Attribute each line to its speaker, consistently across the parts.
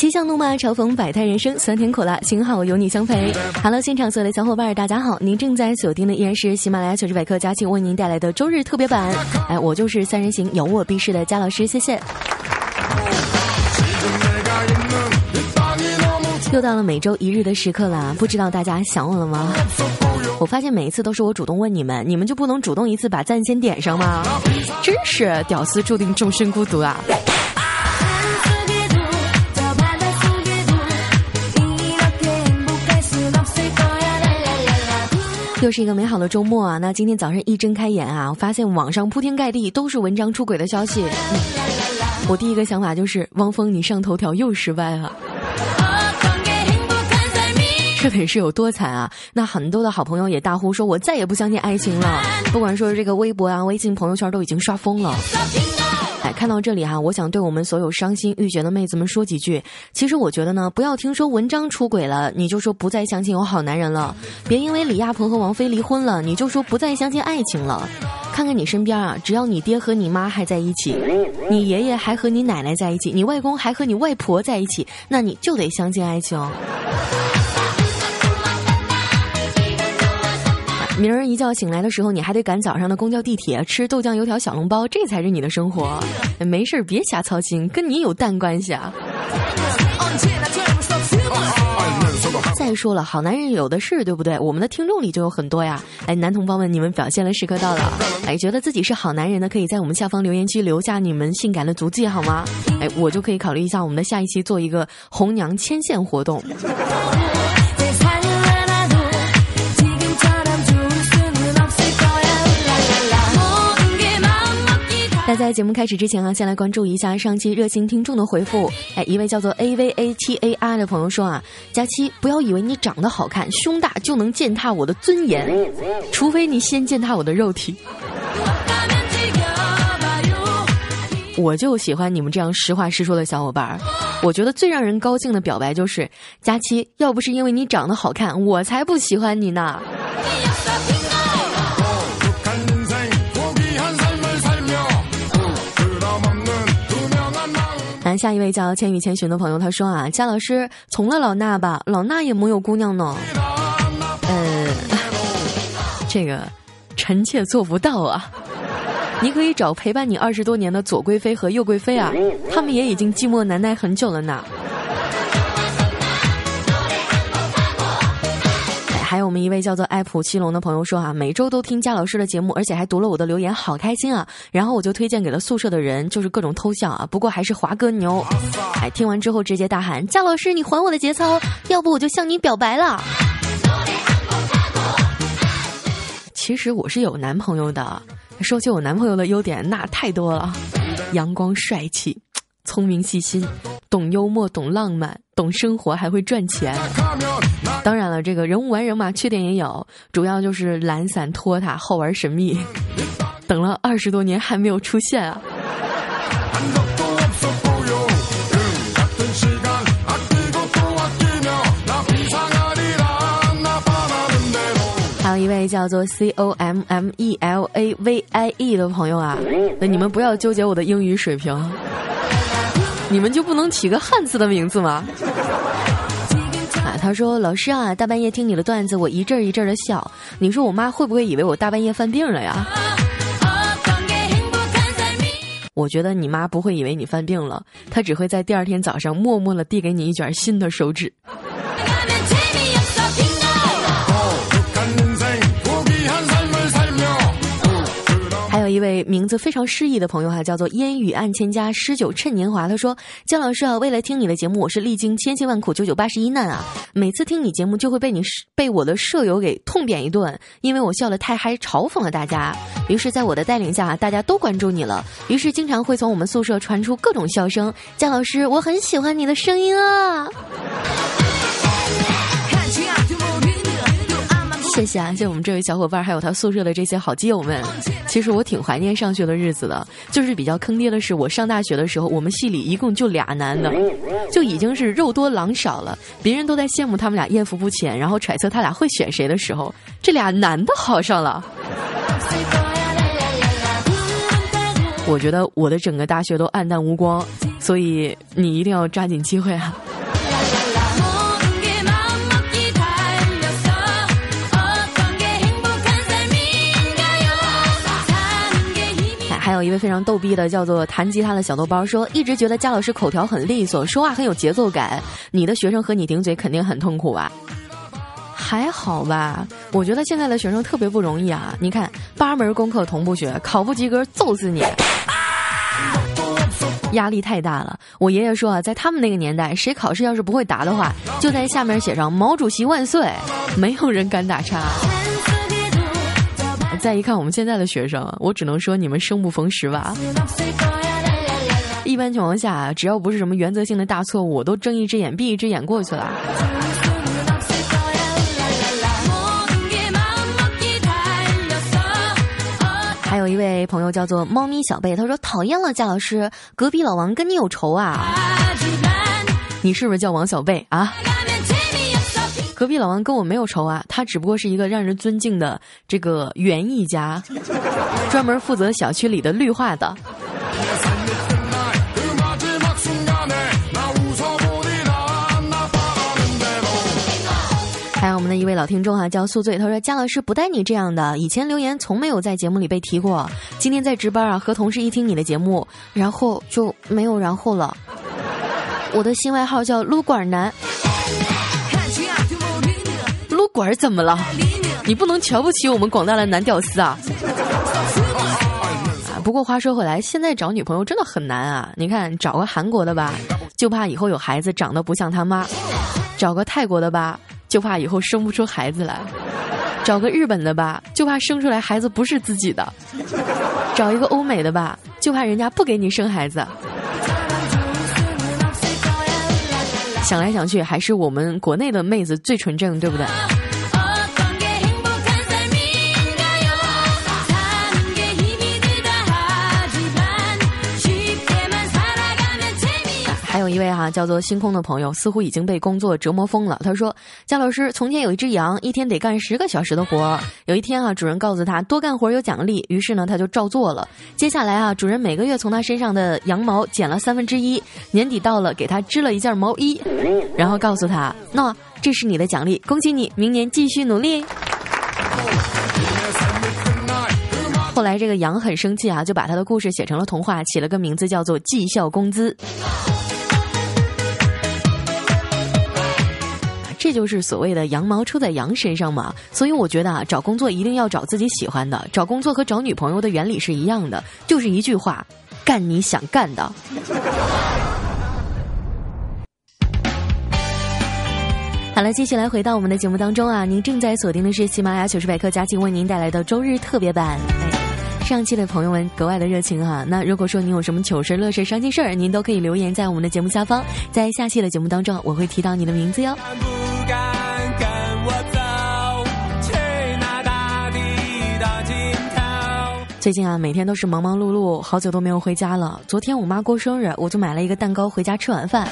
Speaker 1: 嬉笑怒骂，嘲讽百态人生，酸甜苦辣，幸好有你相陪。Hello，现场所有的小伙伴，大家好！您正在锁定的依然是喜马拉雅糗事百科佳庆为您带来的周日特别版。哎，我就是三人行有我必是的佳老师，谢谢。又到了每周一日的时刻了，不知道大家想我了吗？我发现每一次都是我主动问你们，你们就不能主动一次把赞先点上吗？真是屌丝注定终身孤独啊！又是一个美好的周末啊！那今天早上一睁开眼啊，我发现网上铺天盖地都是文章出轨的消息。我第一个想法就是，汪峰你上头条又失败了。这得是有多惨啊！那很多的好朋友也大呼说：“我再也不相信爱情了。”不管说这个微博啊、微信朋友圈都已经刷疯了。看到这里哈、我想对我们所有伤心欲绝的妹子们说几句。其实我觉得呢，不要听说文章出轨了，你就说不再相信有好男人了；别因为李亚鹏和王菲离婚了，你就说不再相信爱情了。看看你身边啊，只要你爹和你妈还在一起，你爷爷还和你奶奶在一起，你外公还和你外婆在一起，那你就得相信爱情。明儿一觉醒来的时候，你还得赶早上的公交、地铁，吃豆浆、油条、小笼包，这才是你的生活。没事别瞎操心，跟你有蛋关系啊！再说了，好男人有的是，对不对？我们的听众里就有很多呀。哎，男同胞们，你们表现的时刻到了。哎，觉得自己是好男人的，可以在我们下方留言区留下你们性感的足迹，好吗？哎，我就可以考虑一下，我们的下一期做一个红娘牵线活动。那在节目开始之前啊，先来关注一下上期热心听众的回复。哎，一位叫做 A V A T A R 的朋友说啊，佳期不要以为你长得好看、胸大就能践踏我的尊严，除非你先践踏我的肉体。我就喜欢你们这样实话实说的小伙伴儿。我觉得最让人高兴的表白就是，佳期要不是因为你长得好看，我才不喜欢你呢。来下一位叫千与千寻的朋友，他说啊，佳老师从了老衲吧，老衲也没有姑娘呢。嗯，这个臣妾做不到啊。你可以找陪伴你二十多年的左贵妃和右贵妃啊，他们也已经寂寞难耐很久了呢。还有我们一位叫做爱普七龙的朋友说啊，每周都听佳老师的节目，而且还读了我的留言，好开心啊！然后我就推荐给了宿舍的人，就是各种偷笑啊。不过还是华哥牛，哎，听完之后直接大喊：佳老师，你还我的节操，要不我就向你表白了。其实我是有男朋友的，说起我男朋友的优点，那太多了，阳光帅气。聪明细心，懂幽默，懂浪漫，懂生活，还会赚钱。当然了，这个人无完人嘛，缺点也有，主要就是懒散拖沓，好玩神秘。等了二十多年还没有出现啊！还有一位叫做 C O M M E L A V I E 的朋友啊，那你们不要纠结我的英语水平。你们就不能起个汉字的名字吗？啊，他说老师啊，大半夜听你的段子，我一阵一阵的笑。你说我妈会不会以为我大半夜犯病了呀？我觉得你妈不会以为你犯病了，她只会在第二天早上默默的递给你一卷新的手指。一位名字非常诗意的朋友哈，叫做烟雨暗千家，诗酒趁年华。他说：“姜老师啊，为了听你的节目，我是历经千辛万苦，九九八十一难啊！每次听你节目，就会被你被我的舍友给痛扁一顿，因为我笑得太嗨，嘲讽了大家。于是，在我的带领下，大家都关注你了。于是，经常会从我们宿舍传出各种笑声。姜老师，我很喜欢你的声音啊！”谢谢啊，谢谢我们这位小伙伴，还有他宿舍的这些好基友们。其实我挺怀念上学的日子的，就是比较坑爹的是，我上大学的时候，我们系里一共就俩男的，就已经是肉多狼少了。别人都在羡慕他们俩艳福不浅，然后揣测他俩会选谁的时候，这俩男的好上了。我觉得我的整个大学都暗淡无光，所以你一定要抓紧机会啊！有一位非常逗逼的，叫做弹吉他的小豆包，说一直觉得佳老师口条很利索，说话很有节奏感。你的学生和你顶嘴肯定很痛苦吧？还好吧？我觉得现在的学生特别不容易啊！你看，八门功课同步学，考不及格揍死你！压力太大了。我爷爷说啊，在他们那个年代，谁考试要是不会答的话，就在下面写上“毛主席万岁”，没有人敢打岔。再一看我们现在的学生，我只能说你们生不逢时吧。一般情况下，只要不是什么原则性的大错误，我都睁一只眼闭一只眼过去了。还有一位朋友叫做猫咪小贝，他说讨厌了，贾老师，隔壁老王跟你有仇啊？你是不是叫王小贝啊？隔壁老王跟我没有仇啊，他只不过是一个让人尊敬的这个园艺家，专门负责小区里的绿化的。还有我们的一位老听众啊，叫宿醉，他说：“姜老师不带你这样的，以前留言从没有在节目里被提过，今天在值班啊，和同事一听你的节目，然后就没有然后了。我的新外号叫撸管男。”管怎么了？你不能瞧不起我们广大的男屌丝啊！不过话说回来，现在找女朋友真的很难啊！你看，找个韩国的吧，就怕以后有孩子长得不像他妈；找个泰国的吧，就怕以后生不出孩子来；找个日本的吧，就怕生出来孩子不是自己的；找一个欧美的吧，就怕人家不给你生孩子。想来想去，还是我们国内的妹子最纯正，对不对？一位哈叫做星空的朋友，似乎已经被工作折磨疯了。他说：“姜老师，从前有一只羊，一天得干十个小时的活。有一天啊，主人告诉他多干活有奖励，于是呢他就照做了。接下来啊，主人每个月从他身上的羊毛剪了三分之一，年底到了给他织了一件毛衣，然后告诉他：那这是你的奖励，恭喜你，明年继续努力。”后来这个羊很生气啊，就把他的故事写成了童话，起了个名字叫做绩效工资。这就是所谓的羊毛出在羊身上嘛，所以我觉得啊，找工作一定要找自己喜欢的。找工作和找女朋友的原理是一样的，就是一句话：干你想干的。好了，接下来回到我们的节目当中啊，您正在锁定的是喜马拉雅糗事百科佳期为您带来的周日特别版。上期的朋友们格外的热情哈，那如果说您有什么糗事、乐事、伤心事儿，您都可以留言在我们的节目下方，在下期的节目当中我会提到你的名字哟。最近啊，每天都是忙忙碌碌，好久都没有回家了。昨天我妈过生日，我就买了一个蛋糕回家吃晚饭。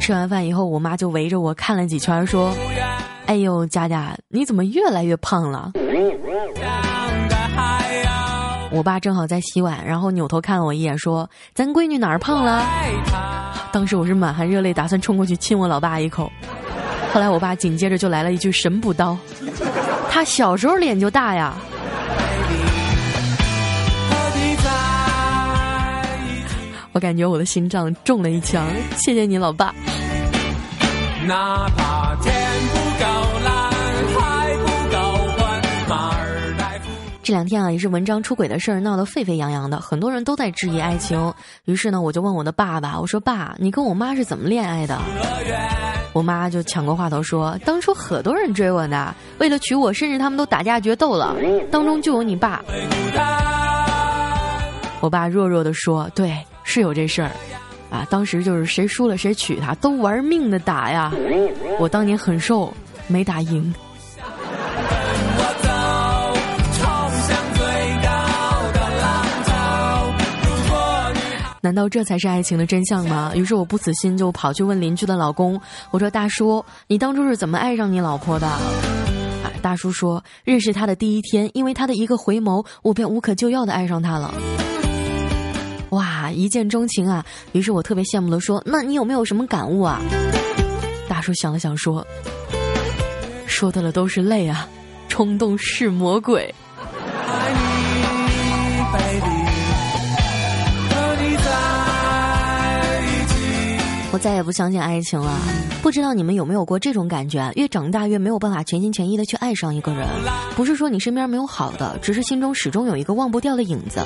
Speaker 1: 吃完饭以后，我妈就围着我看了几圈，说：“哎呦，佳佳，你怎么越来越胖了？”我爸正好在洗碗，然后扭头看了我一眼，说：“咱闺女哪儿胖了？”当时我是满含热泪，打算冲过去亲我老爸一口。后来我爸紧接着就来了一句神补刀：“他小时候脸就大呀。”我感觉我的心脏中了一枪，谢谢你老爸。哪怕天不够蓝，海不够宽，马尔代夫。这两天啊，也是文章出轨的事儿闹得沸沸扬扬的，很多人都在质疑爱情。于是呢，我就问我的爸爸，我说：“爸，你跟我妈是怎么恋爱的？”我妈就抢过话头说：“当初很多人追我呢，为了娶我，甚至他们都打架决斗了，当中就有你爸。”我爸弱弱的说：“对，是有这事儿，啊，当时就是谁输了谁娶她，都玩命的打呀。我当年很瘦，没打赢。难道这才是爱情的真相吗？于是我不死心，就跑去问邻居的老公：“我说大叔，你当初是怎么爱上你老婆的？”啊，大叔说，认识他的第一天，因为他的一个回眸，我便无可救药的爱上他了。哇，一见钟情啊！于是我特别羡慕的说：“那你有没有什么感悟啊？”大叔想了想说：“说的了都是泪啊，冲动是魔鬼。”我再也不相信爱情了。不知道你们有没有过这种感觉？越长大越没有办法全心全意的去爱上一个人。不是说你身边没有好的，只是心中始终有一个忘不掉的影子。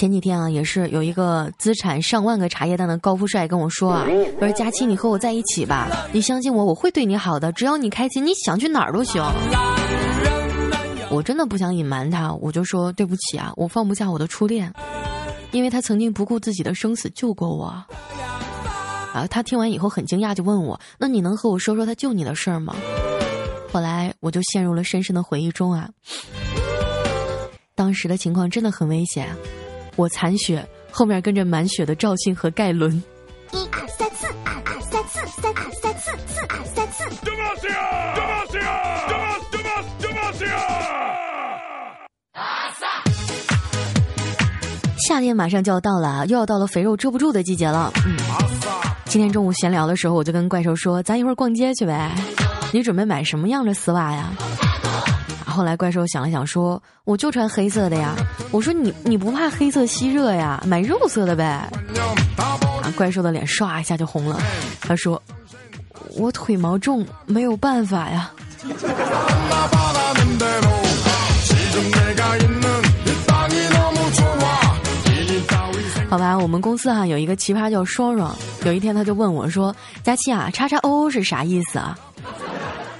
Speaker 1: 前几天啊，也是有一个资产上万个茶叶蛋的高富帅跟我说啊：“我说佳期，你和我在一起吧，你相信我，我会对你好的，只要你开心，你想去哪儿都行。”我真的不想隐瞒他，我就说对不起啊，我放不下我的初恋。因为他曾经不顾自己的生死救过我，啊！他听完以后很惊讶，就问我：“那你能和我说说他救你的事儿吗？”后来我就陷入了深深的回忆中啊。当时的情况真的很危险，我残血，后面跟着满血的赵信和盖伦。一二三四，二二三四，三二三四，四二三四。夏天马上就要到了，又要到了肥肉遮不住的季节了。嗯，今天中午闲聊的时候，我就跟怪兽说：“咱一会儿逛街去呗。”你准备买什么样的丝袜呀？后来怪兽想了想说：“我就穿黑色的呀。”我说：“你你不怕黑色吸热呀？买肉色的呗。”啊，怪兽的脸唰一下就红了。他说：“我腿毛重，没有办法呀。”好吧，我们公司哈有一个奇葩叫双双，有一天他就问我说：“佳期啊，叉叉 O O 是啥意思啊？”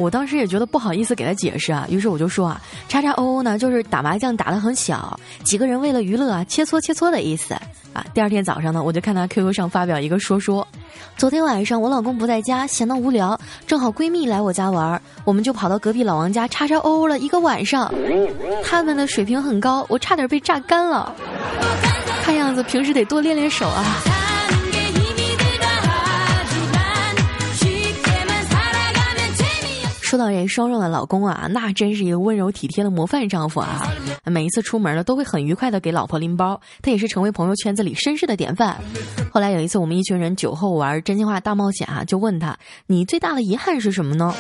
Speaker 1: 我当时也觉得不好意思给他解释啊，于是我就说啊，叉叉 O O 呢就是打麻将打得很小，几个人为了娱乐啊切磋切磋的意思啊。第二天早上呢，我就看他 QQ 上发表一个说说，昨天晚上我老公不在家，闲得无聊，正好闺蜜来我家玩，我们就跑到隔壁老王家叉叉 O O 了一个晚上，他们的水平很高，我差点被榨干了。看样子平时得多练练手啊！说到这双肉的老公啊，那真是一个温柔体贴的模范丈夫啊！每一次出门呢，都会很愉快的给老婆拎包，他也是成为朋友圈子里绅士的典范。后来有一次，我们一群人酒后玩真心话大冒险啊，就问他：“你最大的遗憾是什么呢？”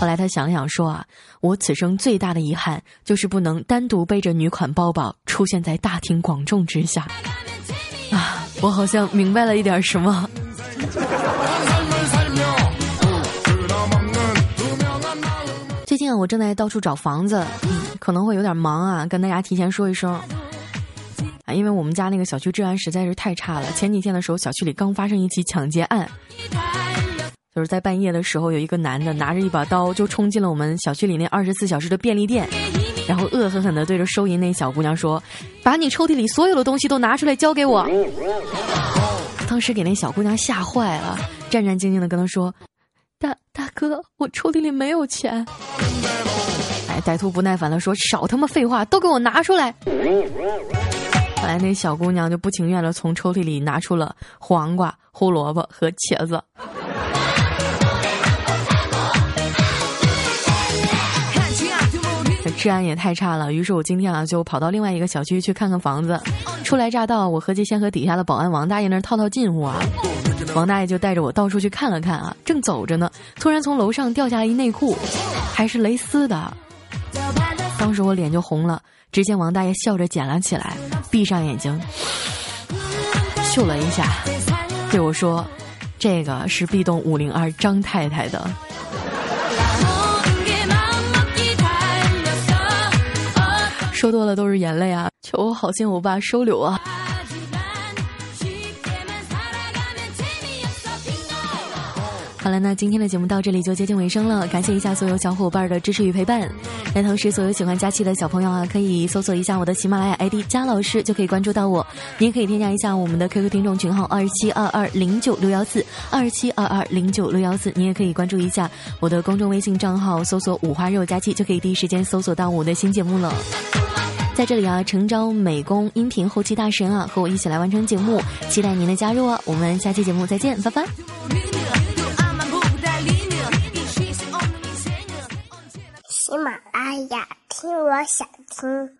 Speaker 1: 后来他想想说啊，我此生最大的遗憾就是不能单独背着女款包包出现在大庭广众之下。啊，我好像明白了一点什么。我正在到处找房子，可能会有点忙啊，跟大家提前说一声。啊，因为我们家那个小区治安实在是太差了，前几天的时候，小区里刚发生一起抢劫案。就是在半夜的时候，有一个男的拿着一把刀就冲进了我们小区里那二十四小时的便利店，然后恶狠狠地对着收银那小姑娘说：“把你抽屉里所有的东西都拿出来交给我。”当时给那小姑娘吓坏了，战战兢兢地跟他说：“大哥，我抽屉里没有钱。”哎，歹徒不耐烦地说：“少他妈废话，都给我拿出来！”后来那小姑娘就不情愿地从抽屉里拿出了黄瓜、胡萝卜和茄子。治安也太差了，于是我今天啊就跑到另外一个小区去看看房子。初来乍到，我合计先和底下的保安王大爷那儿套套近乎啊。王大爷就带着我到处去看了看啊，正走着呢，突然从楼上掉下来一内裤，还是蕾丝的。当时我脸就红了，只见王大爷笑着捡了起来，闭上眼睛，嗅了一下，对我说：“这个是 B 栋五零二张太太的。”说多了都是眼泪啊！求我好心我爸收留啊！好了，那今天的节目到这里就接近尾声了，感谢一下所有小伙伴的支持与陪伴。那同时，所有喜欢佳期的小朋友啊，可以搜索一下我的喜马拉雅 ID 佳老师，就可以关注到我。你也可以添加一下我们的 QQ 听众群号二七二二零九六幺四二七二二零九六幺四。你也可以关注一下我的公众微信账号，搜索五花肉佳期，就可以第一时间搜索到我的新节目了。在这里啊，诚招美工、音频后期大神啊，和我一起来完成节目，期待您的加入啊！我们下期节目再见，拜拜。
Speaker 2: 喜马拉雅，听我想听。